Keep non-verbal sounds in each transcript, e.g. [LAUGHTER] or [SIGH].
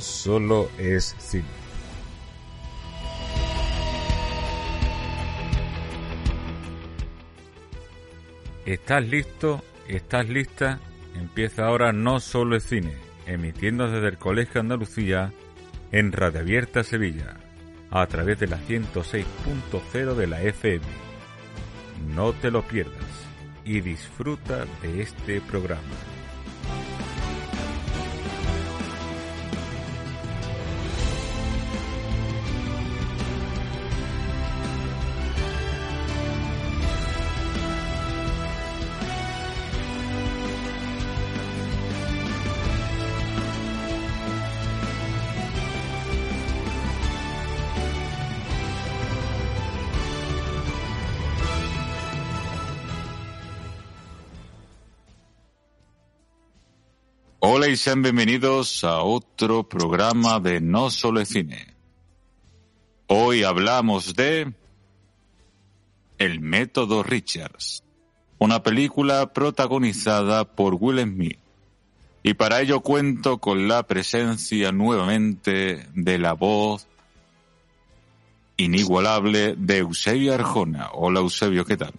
solo es cine. ¿Estás listo? ¿Estás lista? Empieza ahora No Solo es Cine, emitiendo desde el Colegio Andalucía en Radio Abierta Sevilla, a través de la 106.0 de la FM. No te lo pierdas y disfruta de este programa. Y sean bienvenidos a otro programa de No Solo es Cine. Hoy hablamos de El Método Richards, una película protagonizada por Will Smith. Y para ello cuento con la presencia nuevamente de la voz inigualable de Eusebio Arjona. Hola Eusebio, ¿qué tal?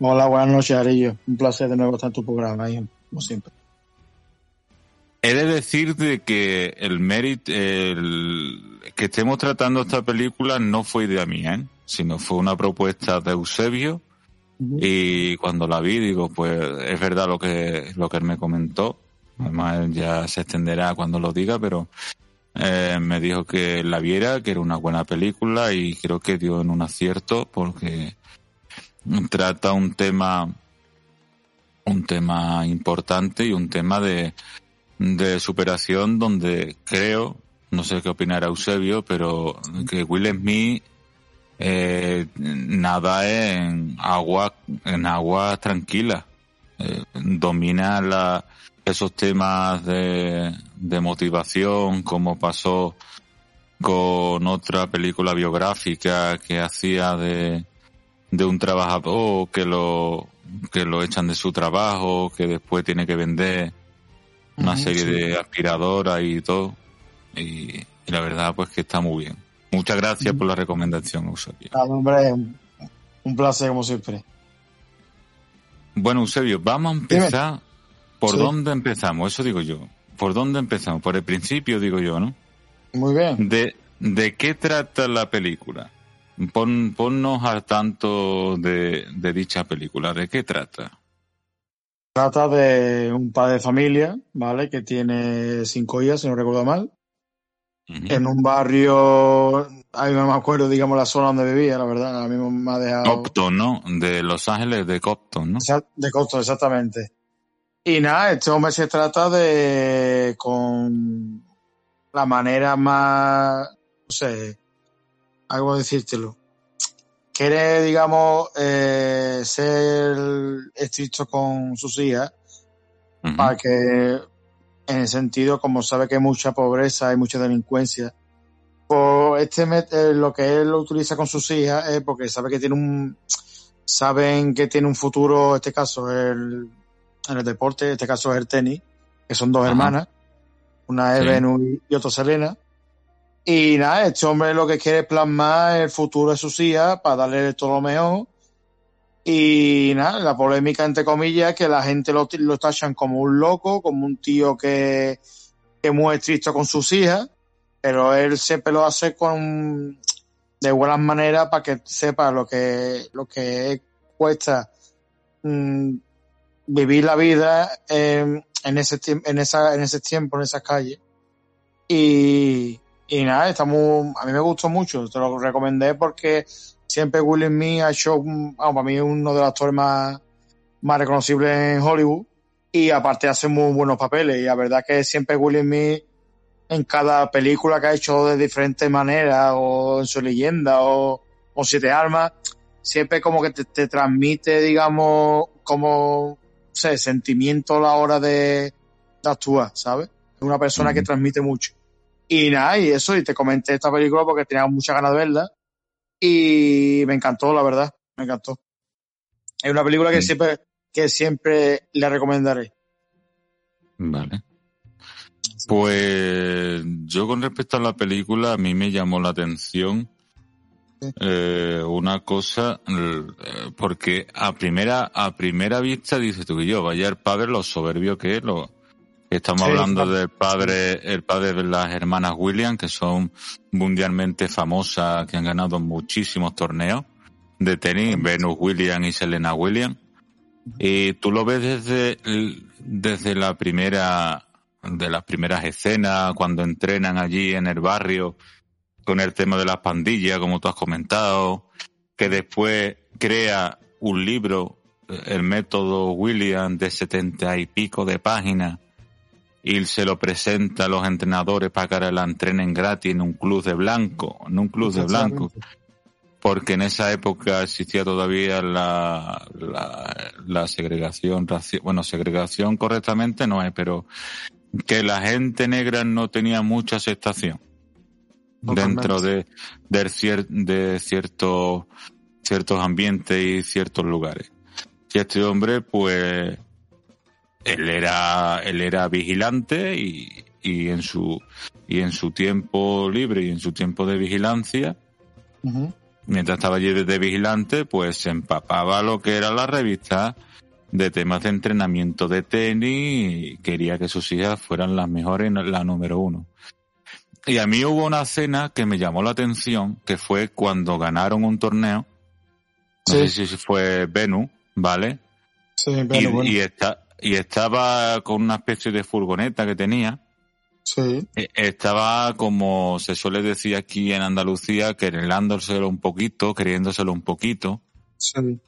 Hola, buenas noches, Arillo. Un placer de nuevo estar en tu programa, como siempre. He de decir de que el mérito, el que estemos tratando esta película no fue idea mía, ¿eh? sino fue una propuesta de Eusebio. Y cuando la vi, digo, pues es verdad lo que, lo que él me comentó. Además, ya se extenderá cuando lo diga, pero eh, me dijo que la viera, que era una buena película y creo que dio en un acierto porque trata un tema, un tema importante y un tema de, de superación donde creo, no sé qué opinará Eusebio, pero que Will Smith eh, nada en agua, en agua tranquila. Eh, domina la, esos temas de, de motivación, como pasó con otra película biográfica que hacía de, de un trabajador que lo, que lo echan de su trabajo, que después tiene que vender una serie de aspiradoras y todo. Y, la verdad, pues que está muy bien. Muchas gracias por la recomendación, Eusebio. Ah, hombre, un placer como siempre. Bueno, Eusebio, vamos a empezar. ¿Por dónde empezamos? Eso digo yo. ¿Por dónde empezamos? Por el principio, digo yo, ¿no? Muy bien. ¿De, de qué trata la película? Pon, ponnos al tanto de, de dicha película. ¿De qué trata? Trata de un padre de familia, ¿vale? Que tiene cinco hijas, si no recuerdo mal. En un barrio, ahí no me acuerdo, digamos, la zona donde vivía, la verdad, a mí me ha dejado... Copton, ¿no? De Los Ángeles, de Copton, ¿no? De Copton, exactamente. Y nada, este hombre se trata de, con la manera más, no sé, algo decírtelo. Quiere, digamos, eh, ser estricto con sus hijas para que en el sentido, como sabe que hay mucha pobreza, hay mucha delincuencia, pues este eh, lo que él lo utiliza con sus hijas es porque sabe que tiene un, saben que tiene un futuro, en este caso el, en el deporte, en este caso es el tenis, que son dos hermanas, una Venus y otra Selena. Y nada, este hombre lo que quiere es plasmar el futuro de sus hijas para darle todo lo mejor. Y nada, la polémica, entre comillas, que la gente lo, lo tachan como un loco, como un tío que, que es muy estricto con sus hijas, pero él siempre lo hace con de buenas maneras para que sepa lo que, lo que cuesta mmm, vivir la vida en, en ese en esa, en ese tiempo, en esas calles. Y, y nada, está muy, a mí me gustó mucho, te lo recomendé porque siempre Will Smith ha hecho, vamos, para mí es uno de los actores más, más reconocibles en Hollywood y aparte hace muy buenos papeles y la verdad que siempre Will Smith en cada película que ha hecho de diferentes maneras o en su leyenda o, o Siete Armas, siempre como que te, te transmite, digamos, como, no sé, sentimiento a la hora de, de actuar, ¿sabes? Es una persona que transmite mucho. Y nada, y eso, y te comenté esta película porque tenía muchas ganas de verla. Y me encantó, la verdad, me encantó. Es una película que Sí. siempre, que siempre le recomendaré. Vale. Pues yo con respecto a la película, a mí me llamó la atención eh, una cosa, eh, porque a primera, a primera vista dices tú que yo, vaya el padre lo soberbio que es, lo, estamos hablando del padre, el padre de las hermanas Williams, que son mundialmente famosas, que han ganado muchísimos torneos de tenis, Venus Williams y Selena Williams. Y tú lo ves desde, desde la primera, de las primeras escenas, cuando entrenan allí en el barrio, con el tema de las pandillas, como tú has comentado, que después crea un libro, el método William, de setenta y pico de páginas, y se lo presenta a los entrenadores para que la entrenen gratis en un club de blanco, en un club de blanco. Porque en esa época existía todavía la, la, la segregación bueno, segregación correctamente no es, pero que la gente negra no tenía mucha aceptación dentro de, de, de ciertos, ciertos ambientes y ciertos lugares. Y este hombre, pues, él era, él era vigilante y, y en su, y en su tiempo libre y en su tiempo de vigilancia, mientras estaba allí de vigilante, pues se empapaba lo que era la revista de temas de entrenamiento de tenis y quería que sus hijas fueran las mejores, la número uno. Y a mí hubo una cena que me llamó la atención, que fue cuando ganaron un torneo. No sé si fue Venus, ¿vale? Sí, y, y, estaba con una especie de furgoneta que tenía. Sí. E, estaba, como se suele decir aquí en Andalucía, queréndoselo un poquito, queriéndoselo un poquito. Sí.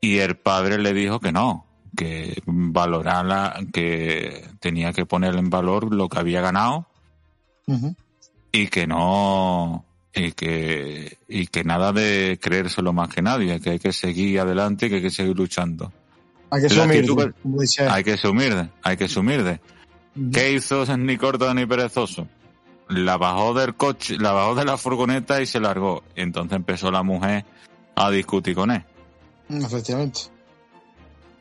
Y el padre le dijo que no, que valorara, que tenía que poner en valor lo que había ganado y que no y que y que nada de creérselo más que nadie, que hay que seguir adelante, que hay que seguir luchando. Hay que humilde. Hay que humilde, hay que humilde. ¿Qué hizo ni corto ni perezoso? La bajó del coche, la bajó de la furgoneta y se largó. Entonces empezó la mujer a discutir con él. Efectivamente.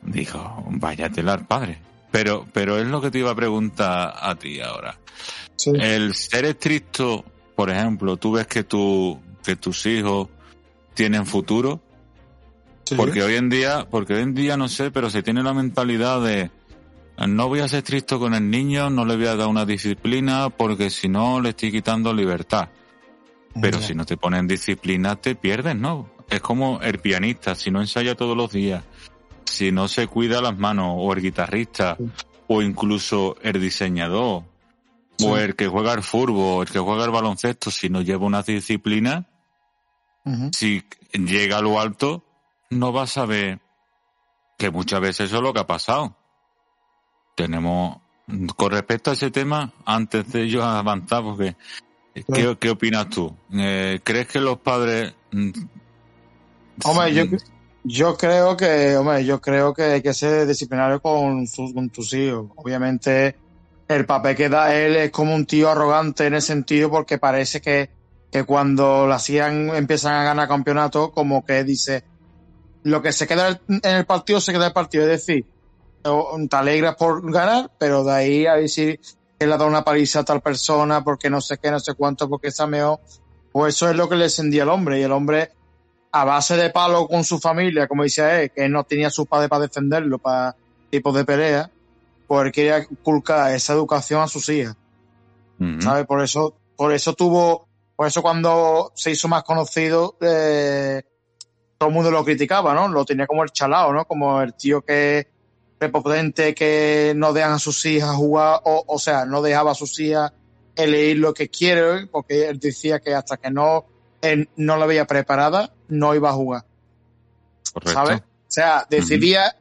Dijo, vaya telar, padre. Pero, pero es lo que te iba a preguntar a ti ahora. El ser estricto, por ejemplo, tú ves que, tu, que tus hijos tienen futuro. Porque hoy en día, porque hoy en día no sé, pero se tiene la mentalidad de no voy a ser estricto con el niño, no le voy a dar una disciplina porque si no le estoy quitando libertad. Pero si no te ponen disciplina te pierdes, ¿no? Es como el pianista, si no ensaya todos los días, si no se cuida las manos, o el guitarrista, o incluso el diseñador, o el que juega al fútbol, el que juega al baloncesto, si no lleva una disciplina, si llega a lo alto, no va a saber que muchas veces eso es lo que ha pasado. Tenemos, con respecto a ese tema, antes de ellos avanzar, porque, ¿qué, ¿qué, opinas tú? Eh, ¿Crees que los padres... Mm, hombre, yo, yo creo que, hombre, yo creo que hay que ser disciplinario con, con tus hijos. Obviamente, el papel que da él es como un tío arrogante en el sentido porque parece que, que cuando la hacían empiezan a ganar campeonato, como que dice, lo que se queda en el partido se queda en el partido. Es decir, te alegras por ganar, pero de ahí a decir que le ha dado una paliza a tal persona porque no sé qué, no sé cuánto, porque está mejor. Pues eso es lo que le encendía al hombre. Y el hombre, a base de palo con su familia, como decía él, que no tenía su padre para defenderlo, para tipos de pelea, pues quería culcar esa educación a sus hijas. ¿Sabes? Por eso, por eso tuvo, por eso cuando se hizo más conocido, eh, todo el mundo lo criticaba, ¿no? Lo tenía como el chalao, ¿no? Como el tío que prepotente que no dejan a sus hijas jugar, o, o sea, no dejaba a sus hijas elegir lo que quiere, porque él decía que hasta que no, él no la veía preparada, no iba a jugar. Correcto. ¿Sabes? O sea, decidía,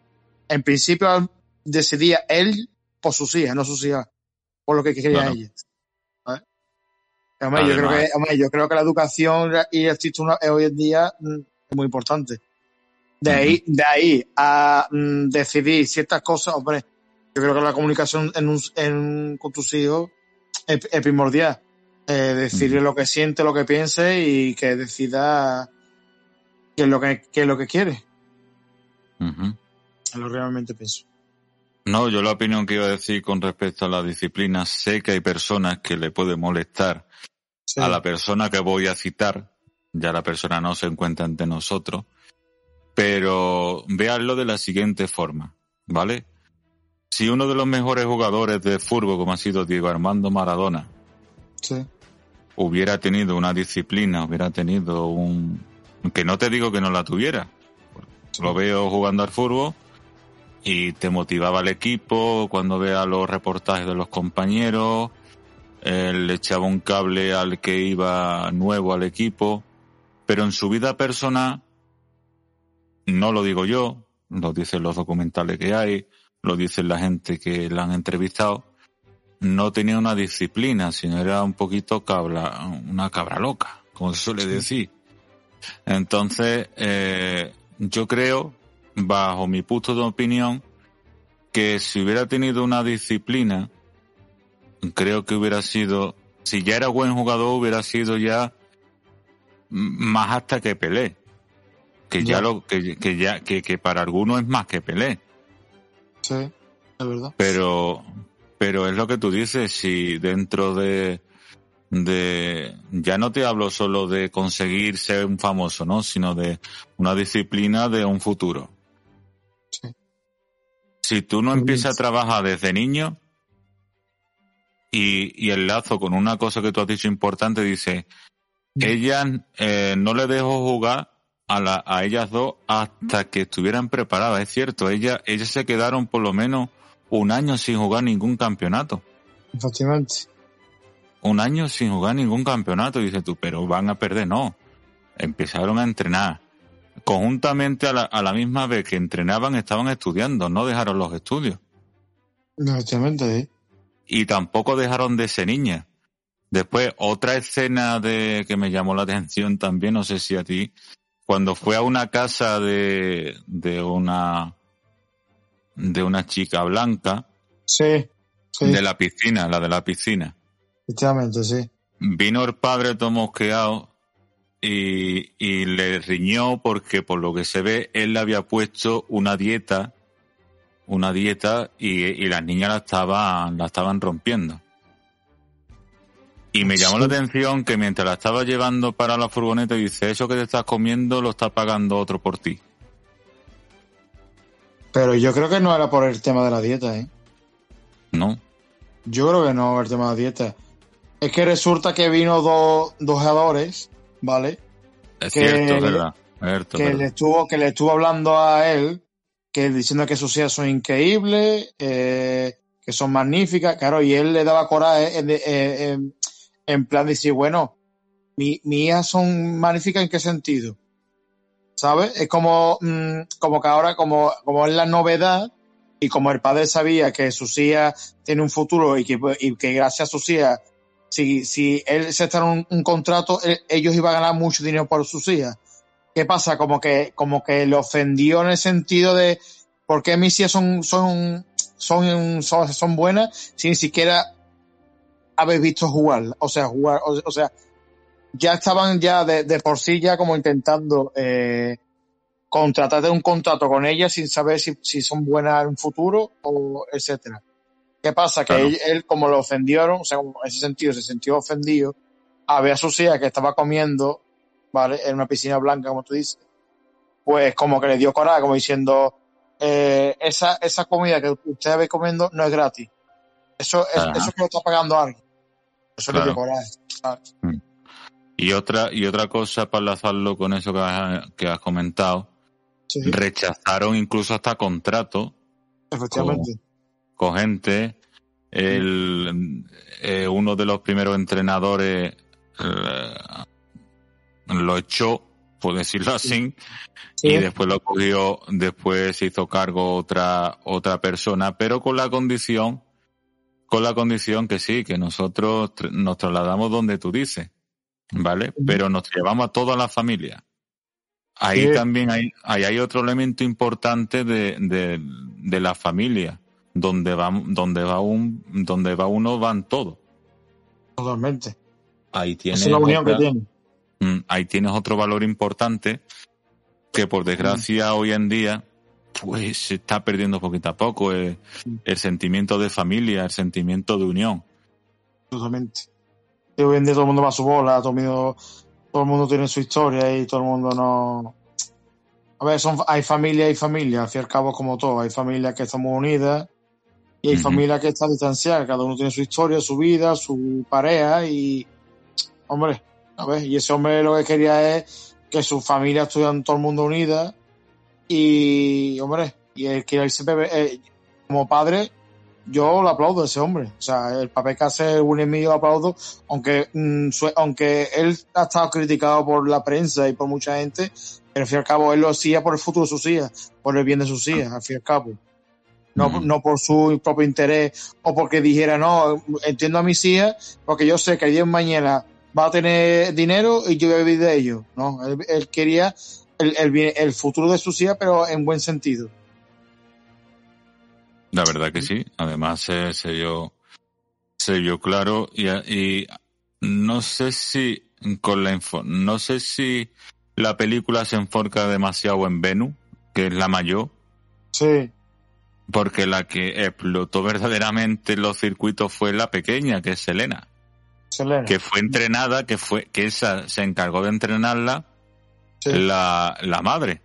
en principio, decidía él por sus hijas, no sus hijas, por lo que quería ella. yo, creo que, yo creo que la educación y el título hoy en día mm, muy importante. De ahí, de ahí a mm, decidir ciertas cosas, hombre, yo creo que la comunicación en un, en, con tus hijos es, primordial. Eh, decirle lo que siente, lo que piense y que decida qué es lo que, qué es lo que quiere. Lo que realmente pienso. No, yo la opinión que iba a decir con respecto a la disciplina, sé que hay personas que le puede molestar Sí. a la persona que voy a citar, ya la persona no se encuentra ante nosotros, pero véanlo de la siguiente forma, ¿vale? Si uno de los mejores jugadores de fútbol, como ha sido Diego Armando Maradona, Sí. hubiera tenido una disciplina, hubiera tenido un... que no te digo que no la tuviera, lo veo jugando al fútbol y te motivaba al equipo cuando vea los reportajes de los compañeros, eh, le echaba un cable al que iba nuevo al equipo, pero en su vida personal, no lo digo yo, lo dicen los documentales que hay, lo dicen la gente que la han entrevistado, no tenía una disciplina, sino era un poquito cabra, una cabra loca, como se suele decir. Entonces, eh, yo creo, bajo mi punto de opinión, que si hubiera tenido una disciplina, creo que hubiera sido, si ya era buen jugador, hubiera sido ya más hasta que Pelé. Que ya Ya. lo, que, que ya, que, que para algunos es más que Pelé. Sí, es verdad. Pero, pero es lo que tú dices, si dentro de, de, ya no te hablo solo de conseguir ser un famoso, ¿no? Sino de una disciplina de un futuro. Sí. Si tú no empiezas a trabajar desde niño y, y el lazo con una cosa que tú has dicho importante, dice, ella eh, no le dejó jugar a, la, a ellas dos hasta que estuvieran preparadas, es cierto, ellas, ellas se quedaron por lo menos un año sin jugar ningún campeonato. Efectivamente. Un año sin jugar ningún campeonato, dices tú, pero van a perder, no. Empezaron a entrenar. Conjuntamente a la, a la misma vez que entrenaban, estaban estudiando, no dejaron los estudios. Efectivamente, sí. y tampoco dejaron de ser niñas. Después, otra escena de que me llamó la atención también, no sé si a ti, cuando fue a una casa de, de una de una chica blanca Sí, sí. de la piscina, la de la piscina. Efectivamente, sí. Vino el padre todo mosqueado y, y le riñó porque por lo que se ve él le había puesto una dieta, una dieta y, y las niñas la estaban, la estaban rompiendo. Y me llamó Sí. la atención que mientras la estaba llevando para la furgoneta dice, eso que te estás comiendo lo está pagando otro por ti. Pero yo creo que no era por el tema de la dieta, ¿eh? ¿No? Yo creo que no, el tema de la dieta. Es que resulta que vino dos, jugadores, ¿vale? Es Que- cierto, es verdad. cierto, que verdad. le estuvo, que le estuvo hablando a él, que diciendo que sus hijas son increíbles, eh, que son magníficas, claro, y él le daba coraje en, eh, en- plan de decir, bueno, mi, mis hijas son magníficas en qué sentido, ¿sabes? Es como, mm, como que ahora, como, como es la novedad, y como el padre sabía que sus hijas tienen un futuro y que, y que gracias a sus hijas, si, si él se está en un, contrato, él- ellos iban a ganar mucho dinero por sus hijas. ¿Qué pasa? Como que, como que le ofendió en el sentido de por qué mis hijas son, son, son, son, son buenas si ni siquiera habéis visto jugar. O sea, jugar, o, o sea, ya estaban ya de, de por sí ya como intentando eh, contratar un contrato con ellas sin saber si, si son buenas en un futuro o etcétera. ¿Qué pasa? Que él, él, como lo ofendieron, o sea, como en ese sentido se sintió ofendido, a ver a su hija que estaba comiendo, ¿vale? En una piscina blanca, como tú dices, pues como que le dio coraje, como diciendo, eh, esa, esa comida que ustedes ven comiendo no es gratis. Eso es, eso que lo está pagando alguien. Eso Claro. coraje. ¿sabes? Y otra, y otra cosa para enlazarlo con eso que has, que has comentado, Sí, rechazaron incluso hasta contratos efectivamente. con gente. El, eh, uno de los primeros entrenadores eh, lo echó, por decirlo así, Sí, y después lo cogió, después se hizo cargo otra, otra persona, pero con la condición, con la condición que sí, que nosotros tr- nos trasladamos donde tú dices, ¿vale? Pero nos llevamos a toda la familia. Ahí también hay, ahí hay otro elemento importante de, de, de la familia, donde va, donde va un, donde va uno van todos. totalmente. Ahí tienes es la unión otra- que tiene. Mm, ahí tienes otro valor importante que por desgracia hoy en día pues se está perdiendo poquito a poco el, el sentimiento de familia, el sentimiento de unión. Absolutamente. Y hoy en día todo el mundo va a su bola, todo el mundo, todo el mundo tiene su historia y todo el mundo no. A ver, son, hay familia y familia, al fin y al cabo como todo. Hay familias que estamos unidas y hay Ujú. familias que están distanciadas. Cada uno tiene su historia, su vida, su pareja y. Hombre, a ver, y ese hombre lo que quería es que su familia estuvieran todo el mundo unida y, hombre, y él quería irse bebé- eh, como padre, yo lo aplaudo a ese hombre. O sea, el papel que hace Will Smith yo lo aplaudo, aunque, mm, aunque él ha estado criticado por la prensa y por mucha gente, pero al fin y al cabo él lo hacía por el futuro de sus hijas, por el bien de sus hijas, al fin y al cabo. No, Ujú. no por su propio interés o porque dijera, no, entiendo a mis hijas porque yo sé que el día de mañana va a tener dinero y yo voy a vivir de ello. No, él, él quería el, el, futuro de sus hijas, pero en buen sentido. La verdad que sí. Además se, se vio, se vio claro y, y no sé si con la info, no sé si la película se enfoca demasiado en Venus, que es la mayor, Sí, porque la que explotó verdaderamente los circuitos fue la pequeña, que es Selena, Selena. que fue entrenada, que fue, que esa se encargó de entrenarla Sí. la, la madre.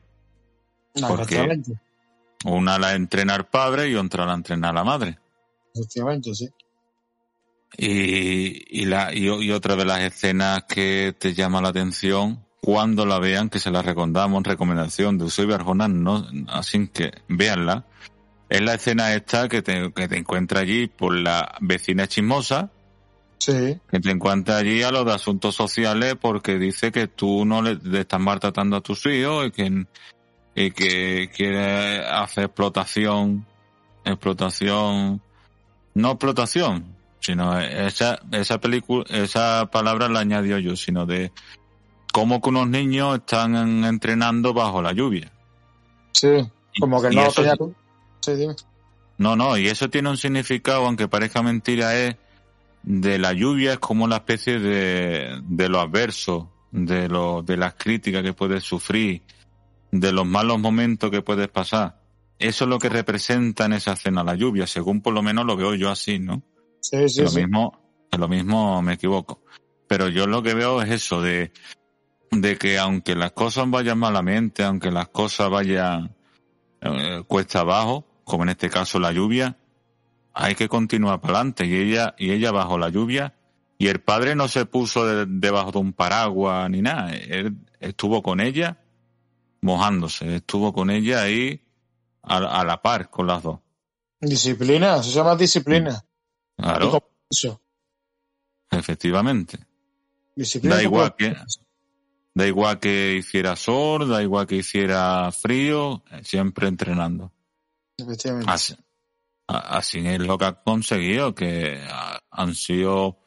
Porque- Una la entrena el padre y otra la entrena la madre. efectivamente, sí. Y, y, la, y, y otra de las escenas que te llama la atención, cuando la vean, que se la recomendamos en recomendación de Eusebio Arjona, no, así que véanla, es la escena esta que te, que te encuentra allí por la vecina chismosa, Sí, que te encuentra allí a los de asuntos sociales porque dice que tú no le, le estás maltratando a tus hijos y que, y que quiere hacer explotación, explotación, no explotación, sino esa, esa película, esa palabra la añadió yo, sino de cómo que unos niños están entrenando bajo la lluvia. sí. Como que Y no eso- tenía tú. Sí, dime. No, no, y eso tiene un significado, aunque parezca mentira, es de la lluvia, es como una especie de, de lo adverso, de lo, de las críticas que puedes sufrir, de los malos momentos que puedes pasar. Eso es lo que representa en esa escena la lluvia, según por lo menos lo veo yo así, ¿no? Sí, sí, lo sí. mismo, lo mismo me equivoco. Pero yo lo que veo es eso de, de que aunque las cosas vayan malamente, aunque las cosas vayan eh, cuesta abajo, como en este caso la lluvia, hay que continuar para adelante. Y ella, y ella bajo la lluvia, y el padre no se puso de- debajo de un paraguas ni nada. Él estuvo con ella mojándose, estuvo con ella ahí a, a la par con las dos. Disciplina, eso se llama disciplina. Claro, efectivamente. Disciplina Da igual compromiso. Da igual que hiciera sol, da igual que hiciera frío, siempre entrenando. Efectivamente. Así, así es lo que han conseguido, que han sido,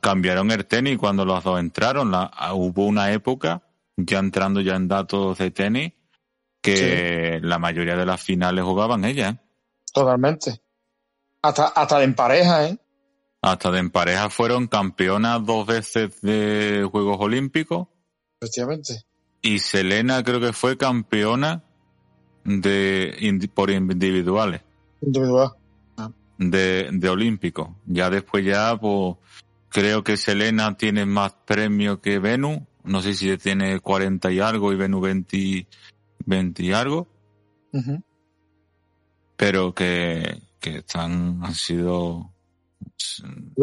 cambiaron el tenis cuando los dos entraron. La, hubo una época, ya entrando ya en datos de tenis, que la mayoría de las finales jugaban ellas. ¿eh? Totalmente. Hasta, hasta en pareja, ¿eh? Hasta de en pareja fueron campeonas dos veces de Juegos Olímpicos Efectivamente. y Selena creo que fue campeona de por individuales Individual. de, de olímpicos. Ya después ya pues creo que Selena tiene más premios que Venus, no sé si tiene 40 y algo y Venus 20, 20 y algo, pero que, que están han sido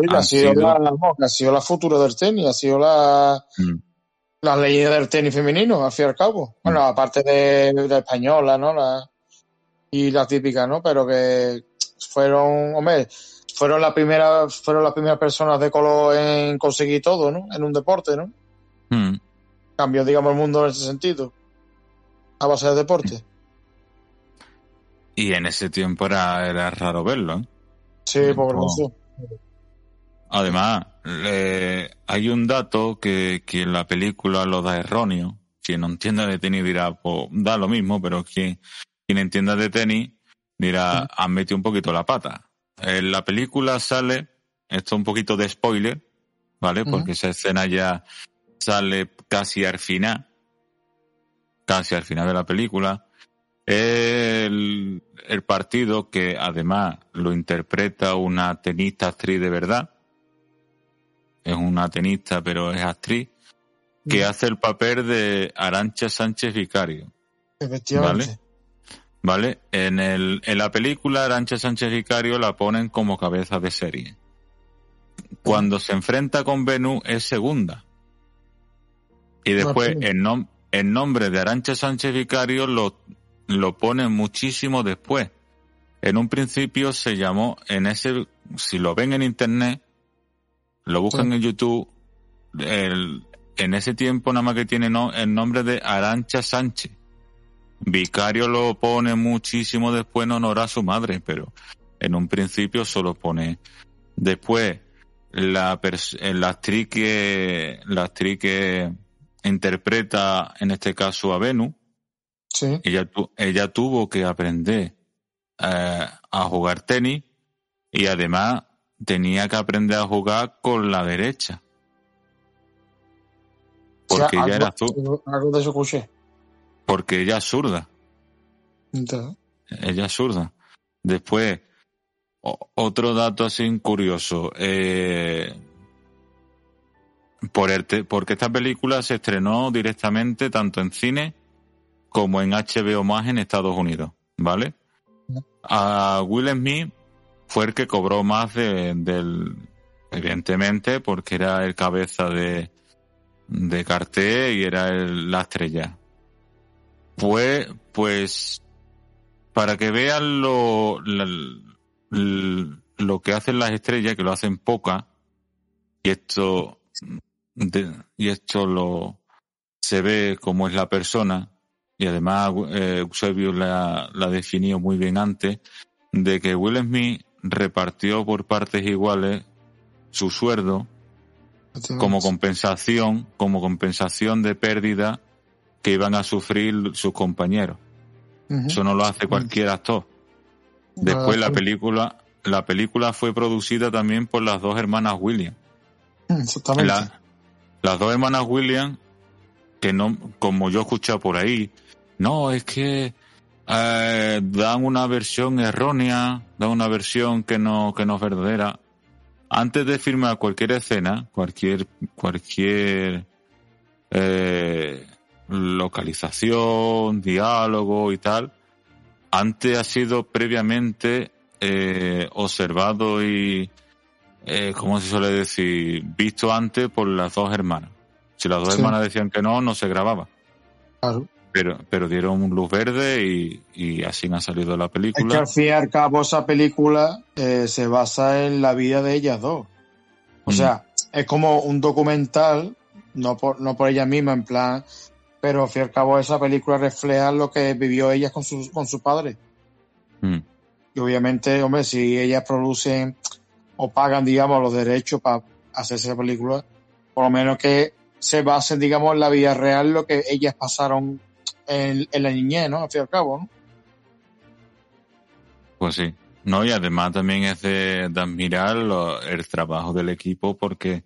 ha, sido sido- la, no, ha sido la futura del tenis, ha sido la, Mm. la leyenda del tenis femenino, al fin y al cabo. Bueno, Mm. aparte de la española, ¿no? La, y la típica, ¿no? Pero que fueron, hombre, fueron la primera, fueron las primeras personas de color en conseguir todo, ¿no? En un deporte, ¿no? Mm. Cambió, digamos, el mundo en ese sentido. A base de deporte. y en ese tiempo era, era raro verlo. ¿eh? Sí, por eso. Además, hay un dato que, que en la película lo da erróneo. Quien no entienda de tenis dirá, pues da lo mismo, pero quien, quien entienda de tenis dirá, han metido un poquito la pata. En la película sale, esto un poquito de spoiler, ¿vale? Porque esa escena ya sale casi al final, casi al final de la película. El, el partido que además lo interpreta una tenista actriz de verdad. Es una tenista, pero es actriz. Que hace el papel de Arancha Sánchez Vicario. Efectivamente. ¿Vale? En, el, en la película, Arancha Sánchez Vicario la ponen como cabeza de serie. Cuando se enfrenta con Venus es segunda. Y después Martín. el, nom- el nombre de Arancha Sánchez Vicario lo, lo ponen muchísimo después. En un principio se llamó, en ese, si lo ven en internet, lo buscan Sí. en YouTube, el- en ese tiempo nada más que tiene no- el nombre de Arancha Sánchez. Vicario lo pone muchísimo después en honor a su madre, pero en un principio solo pone después la, la actriz que la actriz que interpreta en este caso a Venus, Sí. ella, tu- ella tuvo que aprender eh, a jugar tenis y además tenía que aprender a jugar con la derecha. Porque O sea, ella era zu- algo de escuché. Porque ella es zurda. Ella es zurda. Después, otro dato así curioso. Eh, por el porque esta película se estrenó directamente tanto en cine como en HBO más en Estados Unidos, ¿vale? A Will Smith fue el que cobró más de- del, evidentemente, porque era el cabeza de, de cartel y era el- la estrella. Pues, pues, para que vean lo, la- lo que hacen las estrellas, que lo hacen pocas, y esto, de- y esto lo, se ve como es la persona, y además eh, Eusebio la, la definió muy bien antes, de que Will Smith repartió por partes iguales su sueldo como compensación, como compensación de pérdida que iban a sufrir sus compañeros. Eso no lo hace cualquier actor. Después la película, la película fue producida también por las dos hermanas Williams. Exactamente. La- las dos hermanas Williams, que no, como yo he escuchado por ahí, no, es que eh, dan una versión errónea, dan una versión que no, que no es verdadera. Antes de firmar cualquier escena, cualquier, cualquier eh, localización, diálogo y tal, antes ha sido previamente eh, observado y, eh, ¿cómo se suele decir? Visto antes por las dos hermanas. Si las dos Sí. hermanas decían que no, no se grababa. Claro. Pero, pero dieron luz verde y, y así ha salido la Es que película. al fin y al cabo esa película eh, se basa en la vida de ellas dos. O Mm. sea, es como un documental, no por, no por ella misma, en plan, pero al fin y al cabo esa película refleja lo que vivió ella con su, con su padre. Mm. Y obviamente, hombre, si ellas producen o pagan, digamos, los derechos para hacer esa película, por lo menos que se basen, digamos, en la vida real, lo que ellas pasaron en, en la niñez, ¿no? Al fin y al cabo, ¿no? Pues sí. No, y además también es de, de admirar lo- el trabajo del equipo porque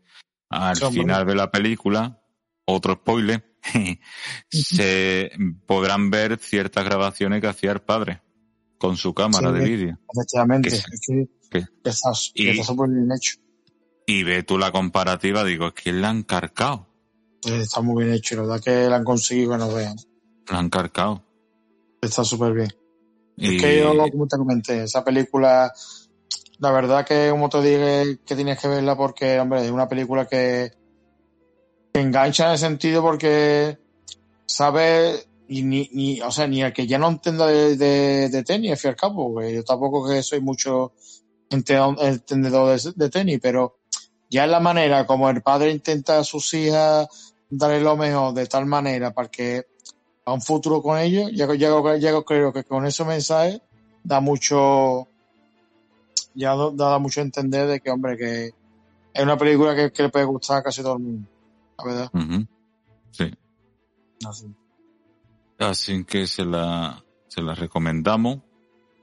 al final de la película, otro spoiler, [LAUGHS] se podrán ver ciertas grabaciones que hacía el padre con su cámara Sí. de vídeo. Efectivamente. Que- que, que- que está, y- que está súper bien hecho. Y ve tú la comparativa, digo, es que la han carcado. Eh, Está muy bien hecho. La verdad que la han conseguido que nos vean. La han carcado. Está súper bien. Y Es que yo, como te comenté, esa película, la verdad que, como te dije, que tienes que verla porque, hombre, es una película que, engancha en el sentido porque sabe, y ni, ni, o sea, ni el que ya no entienda de, de, tenis, al fin y al cabo, porque yo tampoco que soy mucho ente- entendedor de, de tenis, pero ya es la manera como el padre intenta a sus hijas darle lo mejor de tal manera para que a un futuro con ellos, ya, ya, ya creo que con ese mensaje da mucho, ya do- da mucho entender de que, hombre, que es una película que, que le puede gustar a casi todo el mundo, la verdad. Sí. Así, Así que se la, se la recomendamos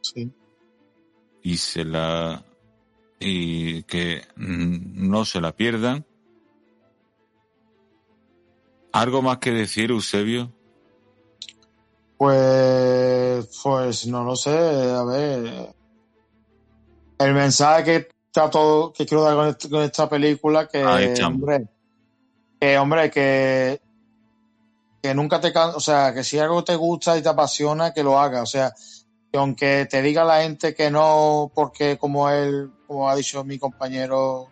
sí. y se la y que no se la pierdan. ¿Algo más que decir, Eusebio? Pues, pues no lo sé, a ver. El mensaje que está todo, que quiero dar con, esta película, que hombre, que hombre, que, que nunca te o sea, que si algo te gusta y te apasiona, que lo hagas. O sea, que aunque te diga la gente que no, porque como él, como ha dicho mi compañero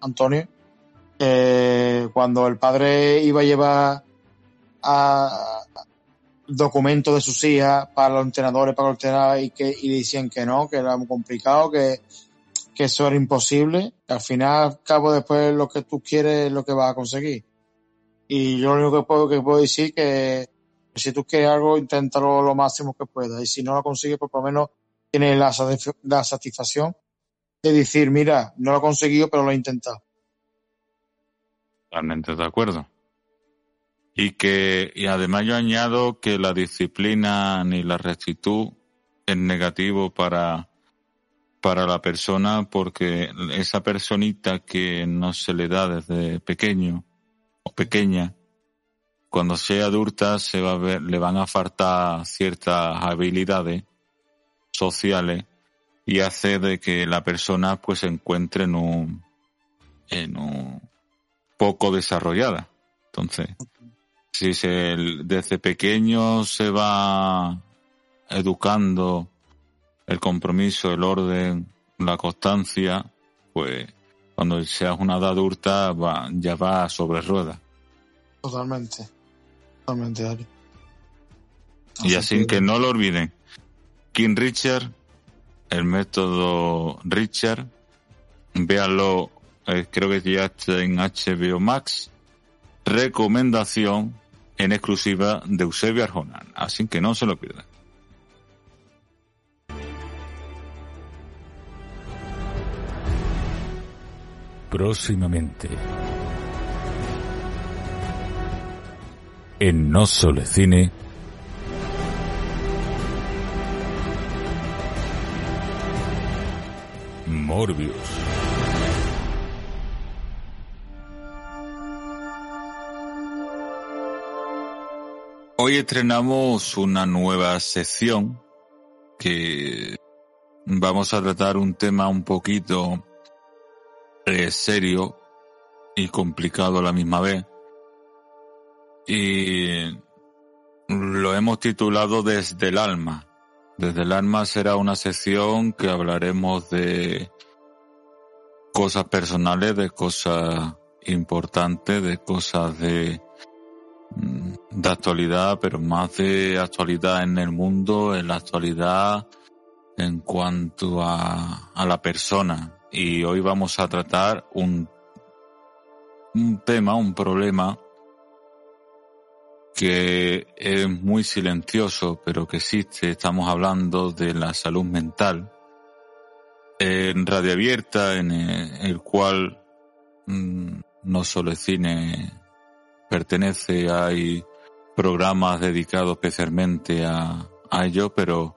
Antonio, cuando el padre iba a llevar a documentos de sus hijas para los entrenadores, para los entrenadores, y que y decían que no, que era muy complicado, que, que eso era imposible. al final, al cabo, después lo que tú quieres es lo que vas a conseguir. Y yo lo único que puedo, que puedo decir que si tú quieres algo, inténtalo lo máximo que puedas. Y si no lo consigues, pues por lo menos tienes la, la satisfacción de decir, mira, no lo he conseguido, pero lo he intentado. Totalmente de acuerdo. Y que, y además yo añado que la disciplina ni la rectitud es negativo para, para la persona porque esa personita que no se le da desde pequeño pequeña, cuando sea adulta se va a ver, le van a faltar ciertas habilidades sociales y hace de que la persona pues se encuentre en un, en un poco desarrollada. Entonces, si se, desde pequeño se va educando el compromiso, el orden, la constancia, pues cuando seas una edad adulta va, ya va sobre ruedas. Totalmente. Totalmente, Dari. Y así que no lo olviden. King Richard, el método Richard, véanlo, eh, creo que ya está en HBO Max. Recomendación en exclusiva de Eusebio Arjona. Así que no se lo pierdan. Próximamente. En No Solo Cine. Morbius. Hoy estrenamos una nueva sección que vamos a tratar un tema un poquito eh, serio y complicado a la misma vez. Y lo hemos titulado Desde el alma. Desde el alma será una sección que hablaremos de cosas personales, de cosas importantes, de cosas de mm, de actualidad, pero más de actualidad en el mundo, en la actualidad en cuanto a, a la persona. Y hoy vamos a tratar un, un tema, un problema que es muy silencioso, pero que existe. Estamos hablando de la salud mental en radio abierta, en el, el cual mm, no solo el cine pertenece, hay programas dedicados especialmente a, a ello, pero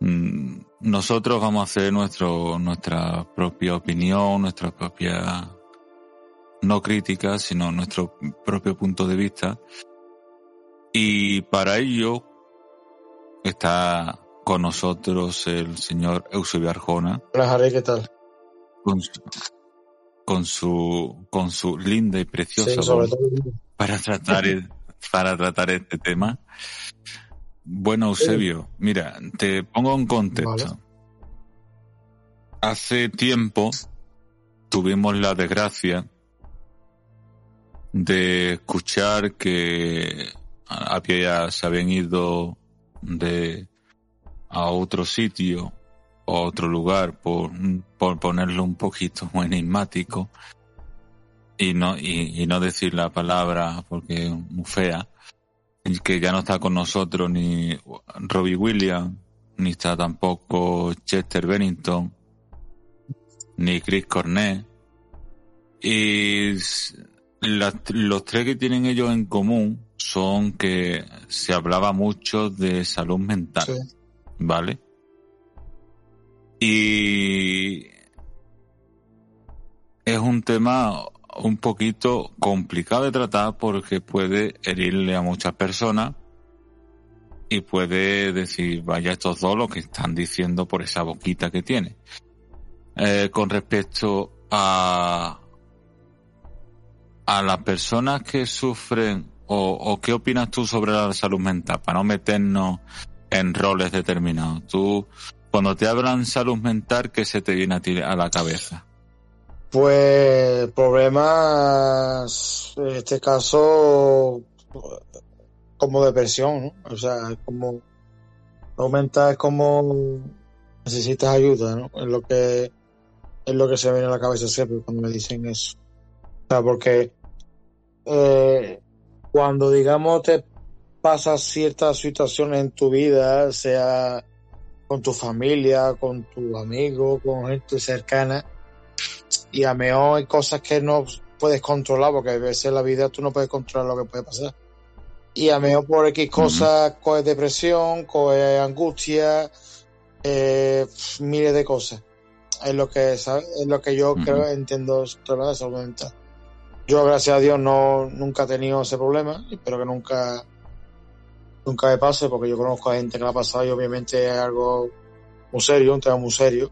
nosotros vamos a hacer nuestro, nuestra propia opinión, nuestra propia, no crítica, sino nuestro propio punto de vista. Y para ello está con nosotros el señor Eusebio Arjona Hola, Harry, ¿qué tal? con su, con su, con su linda y preciosa Sí, voz para tratar para tratar este tema. Bueno, Eusebio, mira, te pongo en contexto. Vale. Hace tiempo tuvimos la desgracia de escuchar que había, se habían ido de a otro sitio o a otro lugar por, por ponerlo un poquito [LAUGHS] enigmático y no, y, y no decir la palabra porque es muy fea, y que ya no está con nosotros ni Robbie Williams, ni está tampoco Chester Bennington, ni Chris Cornell. Y los tres que tienen ellos en común son que se hablaba mucho de salud mental. Sí. ¿vale? Y es un tema un poquito complicado de tratar porque puede herirle a muchas personas y puede decir, vaya estos dos lo que están diciendo por esa boquita que tiene. Eh, con respecto a, a las personas que sufren o, o qué opinas tú sobre la salud mental, para no meternos en roles determinados. Tú, cuando te hablan salud mental, ¿qué se te viene a a la cabeza? Pues problemas, en este caso, como depresión. O sea, como aumenta es como necesitas ayuda, ¿no? Es lo que es lo que se viene a la cabeza siempre cuando me dicen eso. O sea, porque eh, cuando digamos te pasas ciertas situaciones en tu vida, sea con tu familia, con tu amigo, con gente cercana, y a mejor hay cosas que no puedes controlar, porque a veces en la vida tú no puedes controlar lo que puede pasar. Y a mejor por X cosas coges depresión, coges angustia, eh, miles de cosas. Es lo que, ¿sabes? Es lo que yo creo, entiendo toda la salud mental. Yo, gracias a Dios, no, nunca he tenido ese problema, espero que nunca, nunca me pase, porque yo conozco a gente que lo ha pasado y obviamente es algo muy serio, un tema muy serio.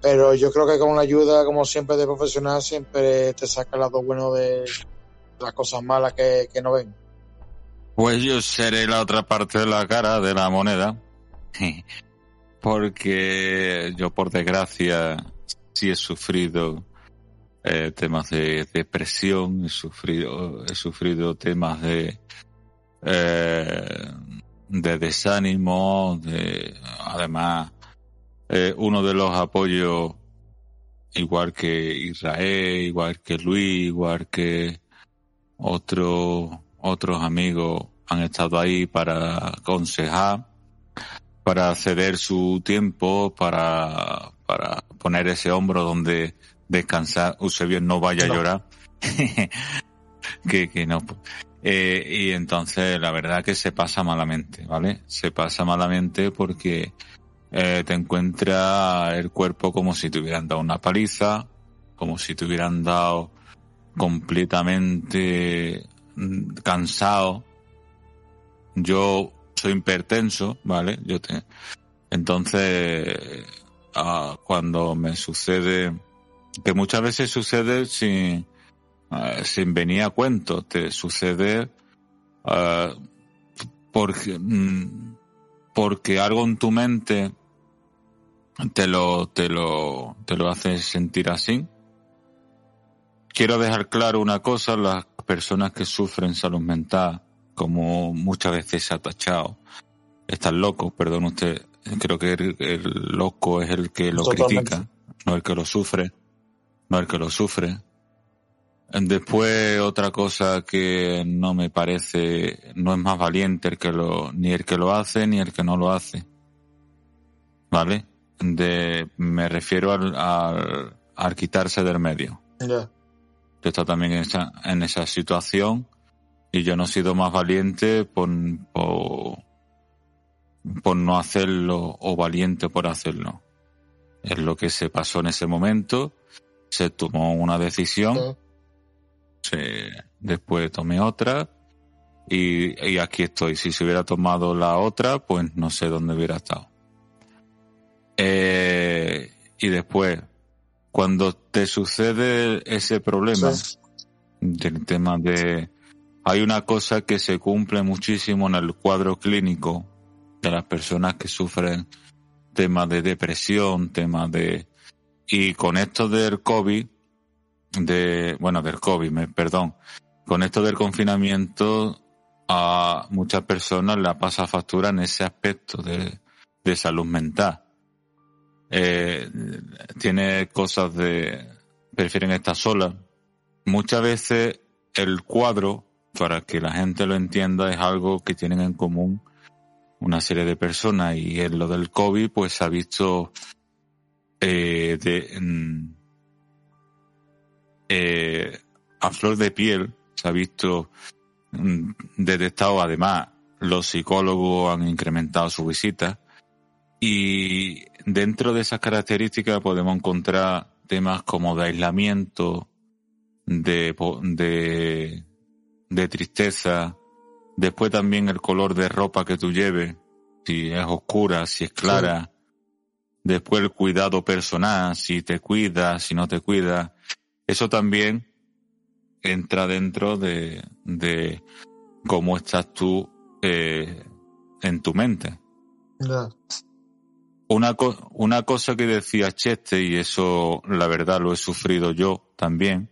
Pero yo creo que con la ayuda, como siempre, de profesional, siempre te saca el lado bueno de las cosas malas que, que no ven. Pues yo seré la otra parte de la cara de la moneda. [LAUGHS] Porque yo, por desgracia, sí he sufrido eh, temas de depresión, he sufrido, he sufrido temas de, eh, de desánimo, de, además, eh, uno de los apoyos, igual que Israel, igual que Luis, igual que otro, otros amigos han estado ahí para aconsejar, para ceder su tiempo, para, para poner ese hombro donde descansar, Eusebio no vaya a llorar. [LAUGHS] que, que no. Eh, y entonces la verdad que se pasa malamente, ¿vale? Se pasa malamente porque eh, te encuentra el cuerpo como si te hubieran dado una paliza, como si te hubieran dado completamente mm, cansado. Yo soy hipertenso, ¿vale? Yo te, entonces, ah, cuando me sucede, que muchas veces sucede sin, eh, sin venir a cuento, te sucede ah, porque, mm, porque algo en tu mente te lo, te lo, te lo hace sentir así. Quiero dejar claro una cosa, las personas que sufren salud mental, como muchas veces se ha tachado, están locos, perdón usted, creo que el, el loco es el que lo Totalmente. critica, no el que lo sufre, no el que lo sufre. Después otra cosa que no me parece, no es más valiente el que lo, ni el que lo hace ni el que no lo hace. ¿Vale? De, me refiero al, al, al quitarse del medio. Ya. Yo está también en esa, en esa situación y yo no he sido más valiente por, por, por no hacerlo o valiente por hacerlo. Es lo que se pasó en ese momento. Se tomó una decisión se- después tomé otra y, y aquí estoy. Si se hubiera tomado la otra, pues no sé dónde hubiera estado. Eh, y después, cuando te sucede ese problema Sí. del tema de... Hay una cosa que se cumple muchísimo en el cuadro clínico de las personas que sufren temas de depresión, temas de... Y con esto del COVID, de, bueno, del COVID, me, perdón, con esto del confinamiento, a muchas personas la pasa factura en ese aspecto de, de salud mental. Eh, tiene cosas de, prefieren estar solas. Muchas veces el cuadro, para que la gente lo entienda, es algo que tienen en común una serie de personas. Y en lo del COVID pues se ha visto eh, de, eh, a flor de piel, se ha visto mm, detectado. Además los psicólogos han incrementado su visita. Y dentro de esas características podemos encontrar temas como de aislamiento, de, de, de tristeza, Después también el color de ropa que tú lleves, si es oscura, si es clara. Después el cuidado personal, si te cuidas, si no te cuidas. Eso también entra dentro de, de cómo estás tú eh, en tu mente. Una, co- una cosa que decía Cheste, y eso la verdad lo he sufrido yo también,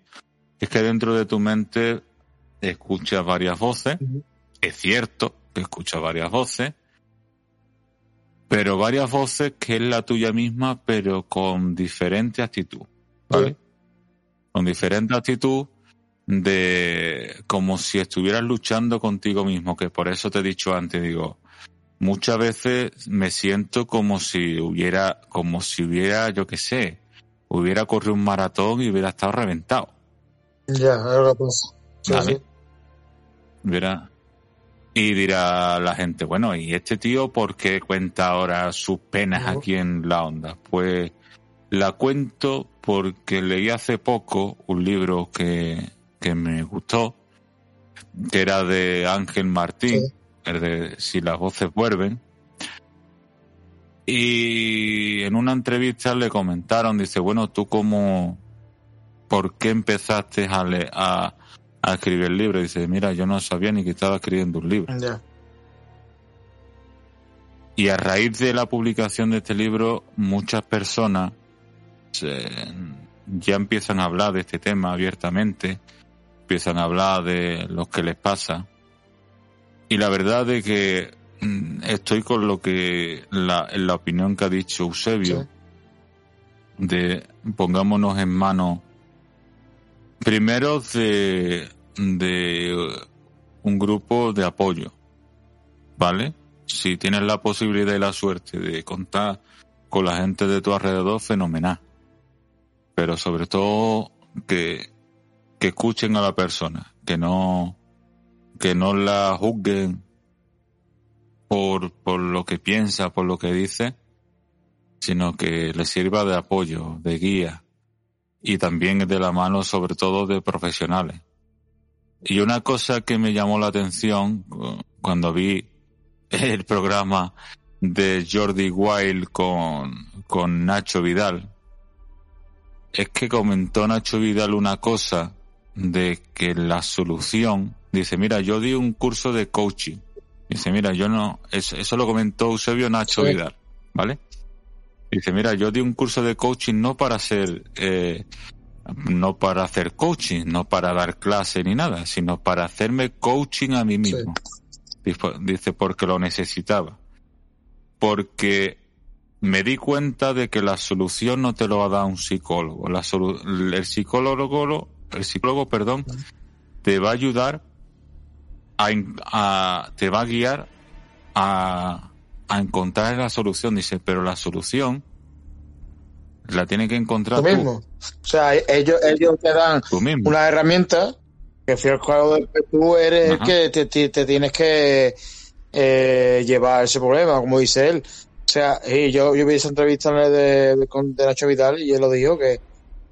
es que dentro de tu mente escuchas varias voces, es cierto que escuchas varias voces, pero varias voces que es la tuya misma, pero con diferente actitud, ¿vale? Sí. Con diferente actitud de como si estuvieras luchando contigo mismo, que por eso te he dicho antes, digo, muchas veces me siento como si hubiera, como si hubiera, yo qué sé, hubiera corrido un maratón y hubiera estado reventado. Ya, es lo que pasa. Sí. Verá. Y dirá la gente, bueno, ¿y este tío por qué cuenta ahora sus penas aquí en la onda? Pues la cuento porque leí hace poco un libro que, que me gustó, que era de Ángel Martín, Sí. El de Si las voces vuelven. Y en una entrevista le comentaron, dice, bueno, tú cómo, ¿por qué empezaste a, le- a, a escribir el libro? Dice, mira, yo no sabía ni que estaba escribiendo un libro. Y a raíz de la publicación de este libro, muchas personas se- ya empiezan a hablar de este tema abiertamente, empiezan a hablar de lo que les pasa. Y la verdad es que mm, estoy con lo que la, la opinión que ha dicho Eusebio, Sí. de pongámonos en manos primero de, de un grupo de apoyo, ¿vale? Si tienes la posibilidad y la suerte de contar con la gente de tu alrededor, fenomenal. Pero sobre todo que, que escuchen a la persona, que no, que no la juzguen por, por lo que piensa, por lo que dice, sino que le sirva de apoyo, de guía y también de la mano sobre todo de profesionales. Y una cosa que me llamó la atención cu- cuando vi el programa de Jordi Wild con, con Nacho Vidal, es que comentó Nacho Vidal una cosa de que la solución, dice, mira, yo di un curso de coaching. Dice, mira, yo no, eso, eso lo comentó Eusebio Nacho Sí. Vidal, ¿vale? Dice, mira, yo di un curso de coaching no para ser, eh, no para hacer coaching, no para dar clase ni nada, sino para hacerme coaching a mí mismo. Dice, Dice, porque lo necesitaba. Porque me di cuenta de que la solución no te lo va a dar un psicólogo. La el psicólogo, el psicólogo, perdón, te va a ayudar a, te va a guiar a, a encontrar la solución. Dice, pero la solución la tienes que encontrar Tú tú, mismo. O sea, ellos, ellos te dan una herramienta que y al de que tú eres el que te, te- te tienes que eh, llevar ese problema, como dice él. O sea, y yo, yo vi esa entrevista de, de, con- de Nacho Vidal y él lo dijo que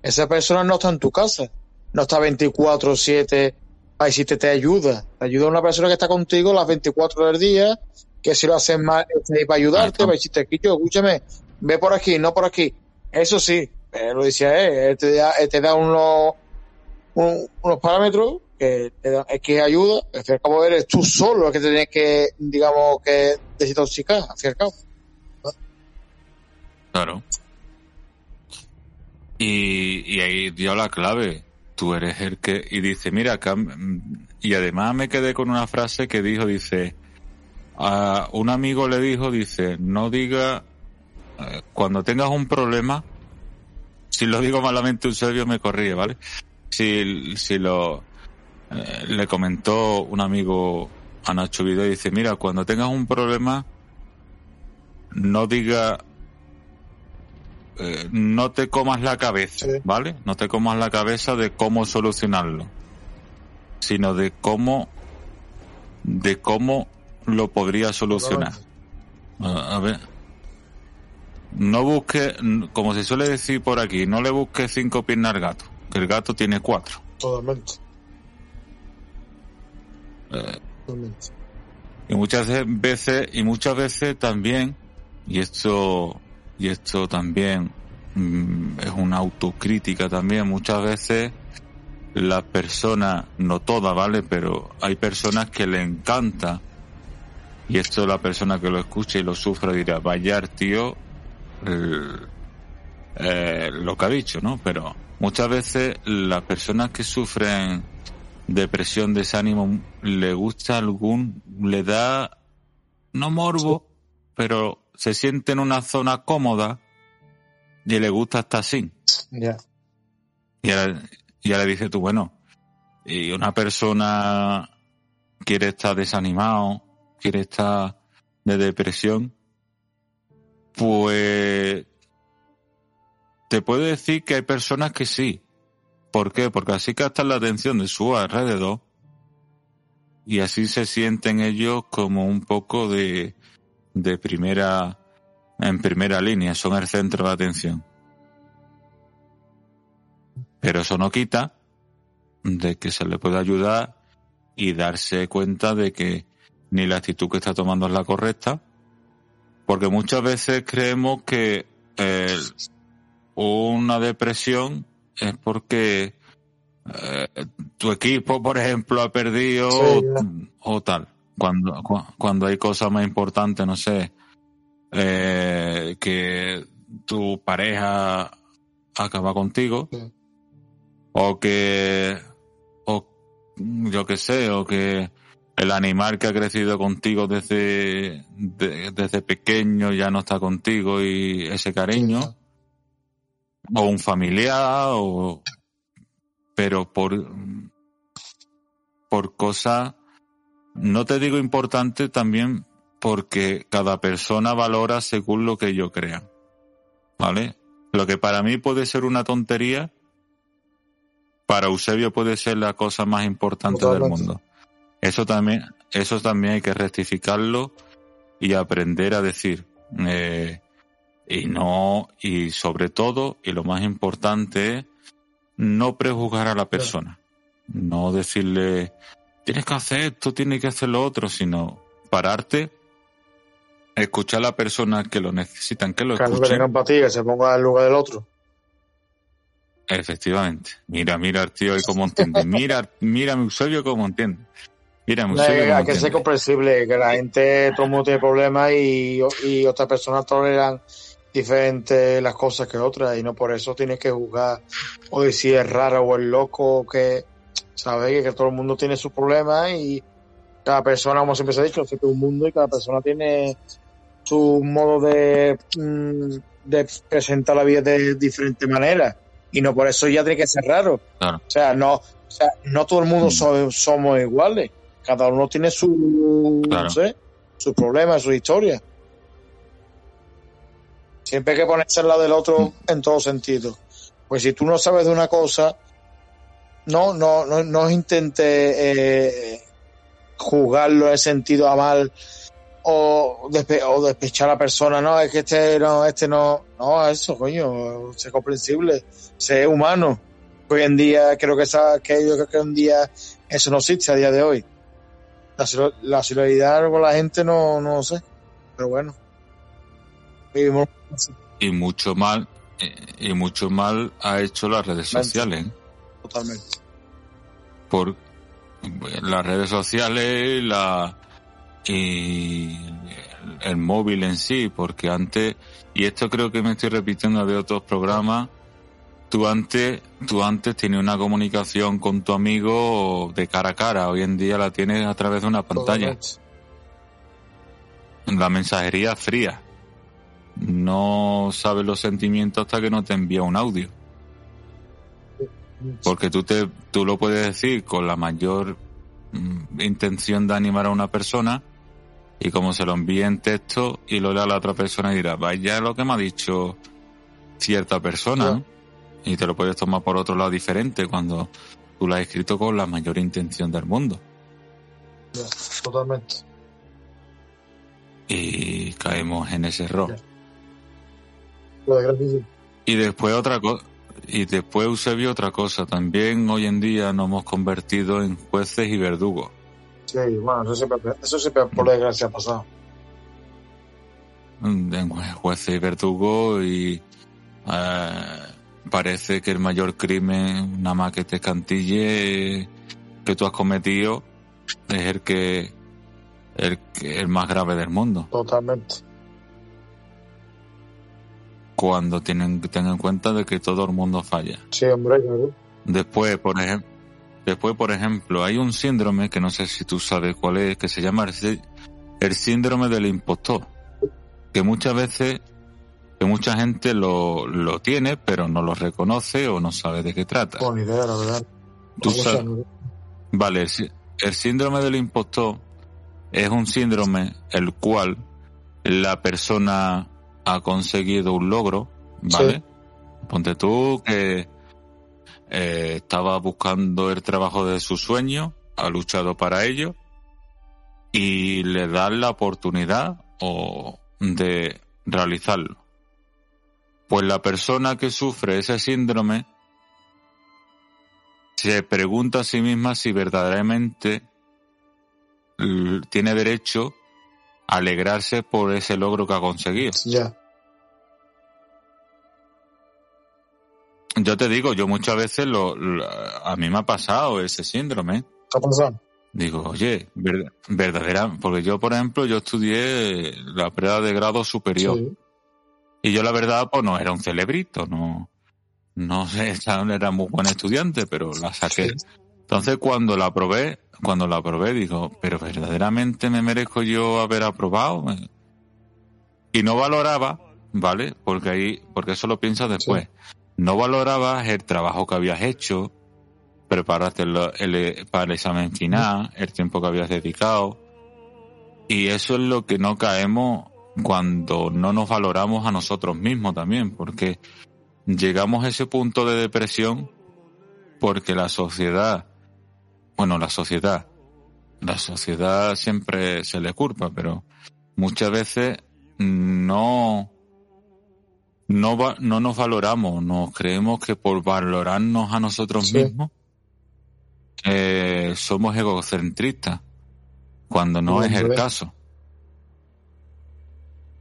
esa persona no está en tu casa, no está 24-7 para decirte te ayuda. Te ayuda una persona que está contigo las 24 horas del día, que si lo haces mal, está ahí para ayudarte, para decirte, yo, escúchame, ve por aquí, no por aquí. Eso sí, eh, lo decía él, él te da, él te da unos, un- unos parámetros que te dan X ayuda, al fin y al cabo eres tú solo el que te tienes que, digamos, que desintoxicar, al fin y al cabo. Claro. Y, y ahí dio la clave. Tú eres el que... Y dice, mira, mm, Y además me quedé con una frase que dijo, dice... A un amigo le dijo, dice, no diga... eh, Cuando tengas un problema... Si lo digo malamente, Eusebio me corría, ¿vale? Si, si lo... eh, le comentó un amigo a Nacho Video, dice, mira, cuando tengas un problema... No diga eh, no te comas la cabeza, Sí. ¿vale? No te comas la cabeza de cómo solucionarlo, sino de cómo, de cómo lo podría solucionar. A, a ver. No busque, como se suele decir por aquí, no le busque cinco piernas al gato, que el gato tiene cuatro. Totalmente. Eh, Totalmente. Y muchas veces, y muchas veces también, y esto, y esto también mm, es una autocrítica también, muchas veces las personas, no todas, ¿vale? Pero hay personas que le encanta, y esto la persona que lo escucha y lo sufre dirá, vaya tío, eh, lo que ha dicho, ¿no? Pero muchas veces las personas que sufren depresión, desánimo, le gusta algún, le da, no morbo, pero se siente en una zona cómoda y le gusta estar así. Ya. Y ahora, y ahora dices tú, bueno, y una persona quiere estar desanimado, quiere estar de depresión, pues te puedo decir que hay personas que sí. ¿Por qué? Porque así captan la atención de su alrededor y así se sienten ellos como un poco de, de primera, en primera línea, son el centro de atención. Pero eso no quita de que se le puede ayudar y darse cuenta de que ni la actitud que está tomando es la correcta, porque muchas veces creemos que eh, una depresión es porque eh, tu equipo, por ejemplo, ha perdido o, tal. Cuando, cuando hay cosas más importantes, no sé, eh, que tu pareja acaba contigo, o que, o yo que sé, o que el animal que ha crecido contigo desde, desde pequeño ya no está contigo y ese cariño, o un familiar, o, pero por, por cosas, no te digo importante también porque cada persona valora según lo que yo crea. ¿Vale? Lo que para mí puede ser una tontería, para Eusebio puede ser la cosa más importante del mundo. Eso también, eso también hay que rectificarlo y aprender a decir. Eh, y no, y sobre todo, y lo más importante es no prejuzgar a la persona. No decirle, tienes que hacer esto, tienes que hacer lo otro, sino pararte, escuchar a la persona que lo necesitan, que lo escuchen. Que empatía, que se ponga en lugar del otro. Efectivamente. Mira, mira al tío y cómo entiende. Mira, mira mi Eusebio cómo entiende. Mira, no, hay que ser comprensible, que la gente, todo el mundo tiene problemas y, y otras personas toleran diferentes las cosas que otras y no por eso tienes que juzgar o decir es raro o es loco o que sabes que, todo el mundo tiene sus problemas y cada persona como siempre se ha dicho es un mundo y cada persona tiene su modo de, mm, de presentar la vida de diferente manera. Y no por eso ya tiene que ser raro. O sea no o sea, no todo el mundo mm. somos iguales. Cada uno tiene su no sé, sus problemas sus historias. Siempre hay que ponerse al lado del otro mm. en todo sentido. Pues si tú no sabes de una cosa, no, no, no, no intentes eh, juzgarlo en sentido a mal o, o despechar a la persona, no, es que este no, este no, no, eso, coño, sé comprensible, sé humano. Hoy en día creo que, esa, que yo creo que un día eso no existe a día de hoy. La, la solidaridad con la gente no, no sé, pero bueno. Y mucho mal, y mucho mal ha hecho las redes sociales. ¿eh? Totalmente. Por las redes sociales la, y el, móvil en sí, porque antes, y esto creo que me estoy repitiendo de otros programas, tú antes, tú antes tenías una comunicación con tu amigo de cara a cara, hoy en día la tienes a través de una pantalla. La mensajería fría no sabes los sentimientos hasta que no te envía un audio. Porque tú, te, tú lo puedes decir con la mayor mm, intención de animar a una persona y como se lo envíe en texto y lo lea a la otra persona y dirá, vaya lo que me ha dicho cierta persona, y te lo puedes tomar por otro lado diferente cuando tú lo has escrito con la mayor intención del mundo. Totalmente. Y caemos en ese error. Pues, y después otra cosa, y después Eusebio otra cosa, también hoy en día nos hemos convertido en jueces y verdugos. Sí, bueno, eso siempre, eso siempre por desgracia ha pasado. de jueces y verdugo y eh, parece que el mayor crimen, nada más que te escantille, que tú has cometido, es el que el, que- el más grave del mundo. Totalmente. Cuando tienen que tener en cuenta de que todo el mundo falla. Sí, hombre, claro. Después, por ejemplo, después, por ejemplo, hay un síndrome que no sé si tú sabes cuál es, que se llama el, sí- el síndrome del impostor, que muchas veces, que mucha gente lo, lo tiene, pero no lo reconoce o no sabe de qué trata. Con idea, la verdad. Tú sabes- Vale, el síndrome del impostor es un síndrome el cual la persona ha conseguido un logro, ¿vale? Sí. Ponte tú que eh, estaba buscando el trabajo de su sueño, ha luchado para ello y le dan la oportunidad o de realizarlo. Pues la persona que sufre ese síndrome se pregunta a sí misma si verdaderamente tiene derecho a alegrarse por ese logro que ha conseguido. Ya. Yo te digo, yo muchas veces lo, lo- a mí me ha pasado ese síndrome. ¿Qué ha pasado? Digo, oye, ver- verdadera, porque yo, por ejemplo, yo estudié la prueba de grado superior Sí. y yo la verdad, pues no era un celebrito, no, no sé, [LAUGHS] era muy buen estudiante, pero la saqué. Sí. Entonces cuando la aprobé, cuando la aprobé, digo, pero verdaderamente me merezco yo haber aprobado. Y no valoraba, ¿vale? Porque ahí, porque eso lo piensas después. No valorabas el trabajo que habías hecho, prepararte el- el- para el examen final, el tiempo que habías dedicado. Y eso es lo que no caemos cuando no nos valoramos a nosotros mismos también, porque llegamos a ese punto de depresión porque la sociedad, bueno, la sociedad, la sociedad siempre se le culpa, pero muchas veces no, no, va- no nos valoramos, nos creemos que por valorarnos a nosotros Sí. mismos eh, somos egocentristas, cuando no es el Hombre. caso.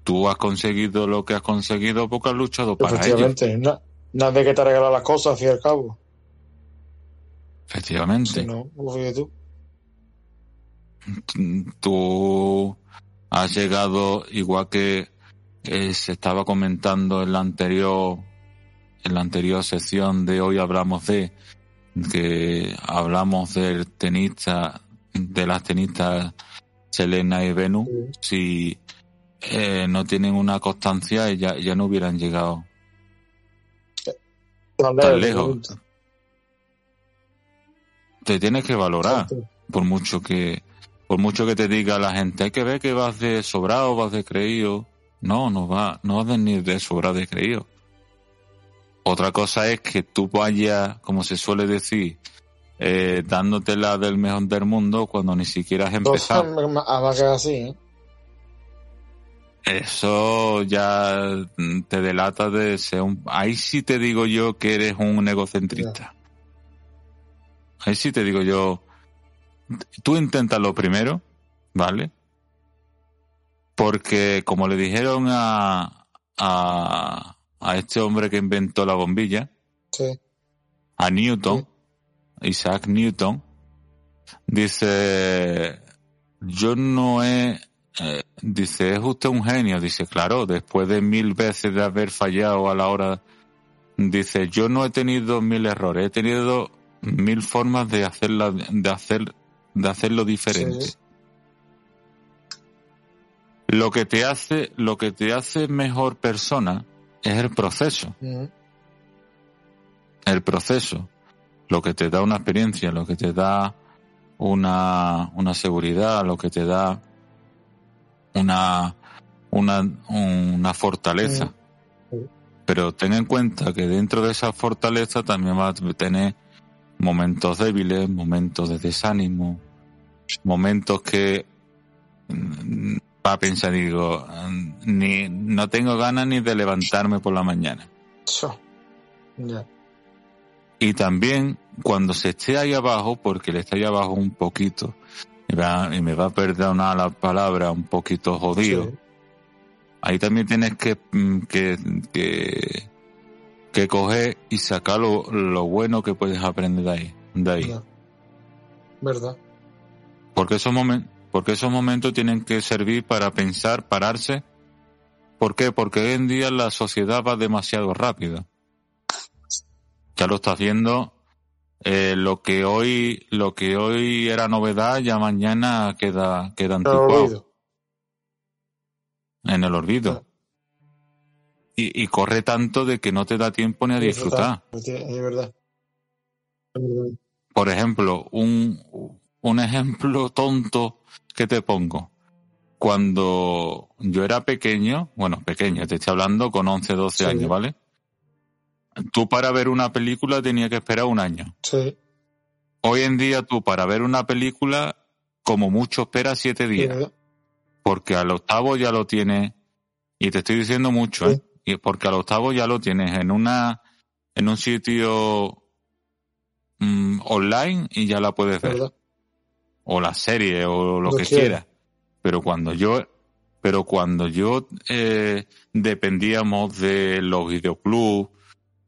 Tú has conseguido lo que has conseguido porque has luchado para ello. Que te regala las cosas, al fin y al cabo. Efectivamente. Si no, tú. tú has llegado igual que eh, se estaba comentando en la anterior en la anterior sección de hoy hablamos de que hablamos del tenista de las tenistas Selena y Venus si eh, no tienen una constancia ya, ya no hubieran llegado Tan tan lejos, lejos te tienes que valorar. Exacto. por mucho que por mucho que te diga la gente hay que ver que vas de sobrado vas de creído no no va no vas de ni de sobrado de creído. Otra cosa es que tú vayas como se suele decir eh, dándote la del mejor del mundo cuando ni siquiera has empezado. es así, ¿eh? eso ya te delata de ser un ahí sí te digo yo que eres un egocentrista ahí sí te digo yo tú intentas lo primero vale porque como le dijeron a a, a este hombre que inventó la bombilla Sí. a Newton Isaac Newton dice yo no he eh, dice, ¿es usted un genio? Dice, claro, después de mil veces de haber fallado a la hora, dice, yo no he tenido mil errores, he tenido mil formas de hacerla, de hacer, de hacerlo diferente. Sí. Lo que te hace, lo que te hace mejor persona es el proceso, el proceso, lo que te da una experiencia, lo que te da una, una seguridad, lo que te da una, una, una fortaleza. Pero ten en cuenta que dentro de esa fortaleza también vas a tener momentos débiles, momentos de desánimo, momentos que mm, va a pensar, digo, mm, ni, no tengo ganas ni de levantarme por la mañana. Y también cuando se esté ahí abajo, porque le está ahí abajo un poquito, y, va- y me va a perdonar la palabra un poquito jodido, Sí. ahí también tienes que, mm, que, que, que coger y sacar lo, lo bueno que puedes aprender de ahí. De ahí. Verdad. Verdad. Porque esos momentos, porque esos momentos tienen que servir para pensar, pararse. ¿Por qué? Porque hoy en día la sociedad va demasiado rápido. Ya lo estás viendo. eh, lo que hoy, lo que hoy era novedad, ya mañana queda, queda anticuado olvido. en el olvido. Y, y corre tanto de que no te da tiempo ni a disfrutar. Es verdad. Es verdad. Por ejemplo, un, un ejemplo [LAUGHS] tonto que te pongo. Cuando yo era pequeño, bueno, pequeño, te estoy hablando con 11, 12 Sí. años, ¿vale? Tú para ver una película tenías que esperar un año. Sí. Hoy en día tú para ver una película, como mucho esperas siete días. Porque al octavo ya lo tienes, y te estoy diciendo mucho. ¿eh? Y porque al octavo ya lo tienes en una, en un sitio mm, online y ya la puedes Es ver. verdad. o la serie o lo Lo que quiera. quiera. Pero cuando yo, pero cuando yo eh, dependíamos de los videoclubs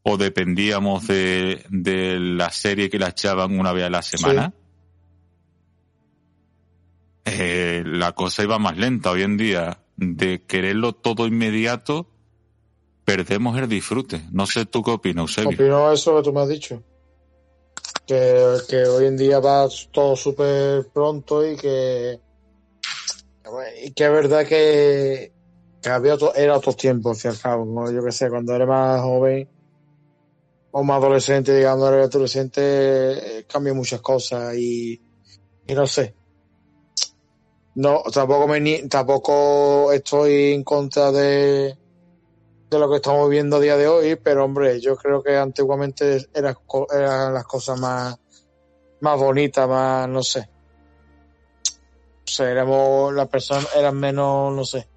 o dependíamos de, de la serie que la echaban una vez a la semana, eh, la cosa iba más lenta. Hoy en día, de quererlo todo inmediato, perdemos el disfrute. No sé tú qué opinas, Eusebio. Opino eso que tú me has dicho. Que, que hoy en día va todo súper pronto y que, y que es verdad que, que había otro, era otros tiempos, y al cabo. ¿no? Yo que sé, cuando eres más joven o más adolescente, digamos, eres adolescente, eh, cambian muchas cosas y, y no sé. No, tampoco me ni- tampoco estoy en contra de, de lo que estamos viendo a día de hoy, pero hombre, yo creo que antiguamente eran, eran las cosas más, más bonitas, más, no sé. O sea, éramos, las personas eran menos, no sé.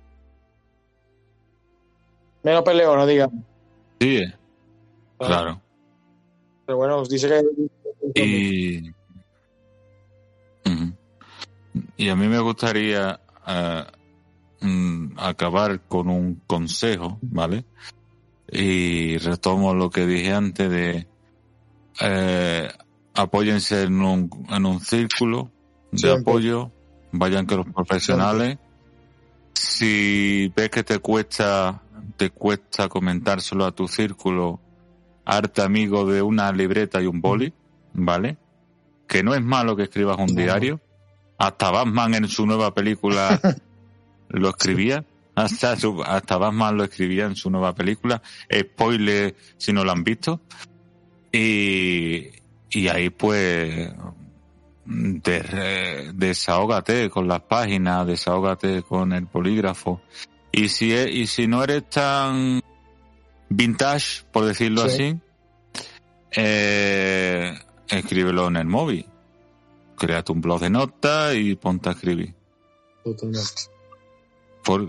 Menos peleonas, digamos. Sí, eh, claro. Pero bueno, dice que... Y, y a mí me gustaría eh, mm, acabar con un consejo, ¿vale? Y retomo lo que dije antes de eh, apóyense en un, en un círculo de Siempre. apoyo, vayan con los profesionales. Si ves que te cuesta, te cuesta comentárselo a tu círculo, arte amigo de una libreta y un boli, ¿vale? Que no es malo que escribas un No. diario. Hasta Batman en su nueva película [LAUGHS] lo escribía. Hasta, su- hasta Batman lo escribía en su nueva película. Spoiler si no lo han visto. Y, y ahí pues de- desahógate con las páginas, desahógate con el polígrafo. Y si, e- y si no eres tan vintage, por decirlo Sí. así, eh, escríbelo en el móvil. Créate un blog de notas y ponte a escribir. Totalmente. Por,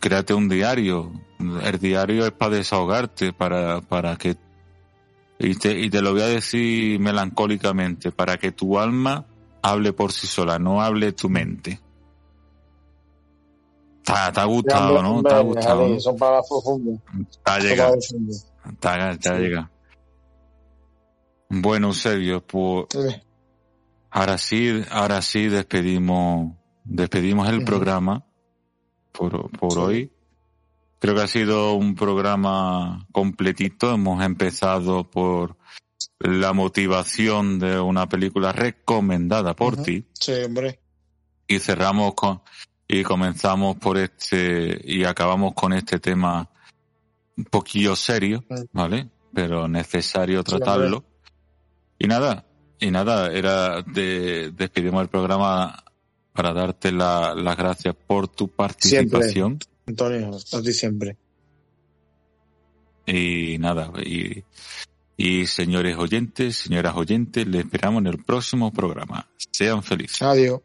créate un diario. El diario es para desahogarte, para, para que, y te, y te lo voy a decir melancólicamente, para que tu alma hable por sí sola, no hable tu mente. Te, ha gustado, ¿no? Te ha gustado. Son llegado, Sí. llegado. Bueno, Eusebio, pues ahora sí, ahora sí despedimos, despedimos el programa por, por Sí. hoy. Creo que ha sido un programa completito. Hemos empezado por la motivación de una película recomendada por ti Sí, hombre. y cerramos con y comenzamos por este y acabamos con este tema un poquillo serio, Mm. ¿vale? Pero necesario Sí, tratarlo. y nada, y nada, era de despedimos el programa para darte la- las gracias por tu participación Antonio, a ti siempre. y nada, y, y señores oyentes, señoras oyentes, les esperamos en el próximo programa. Sean felices. Adiós.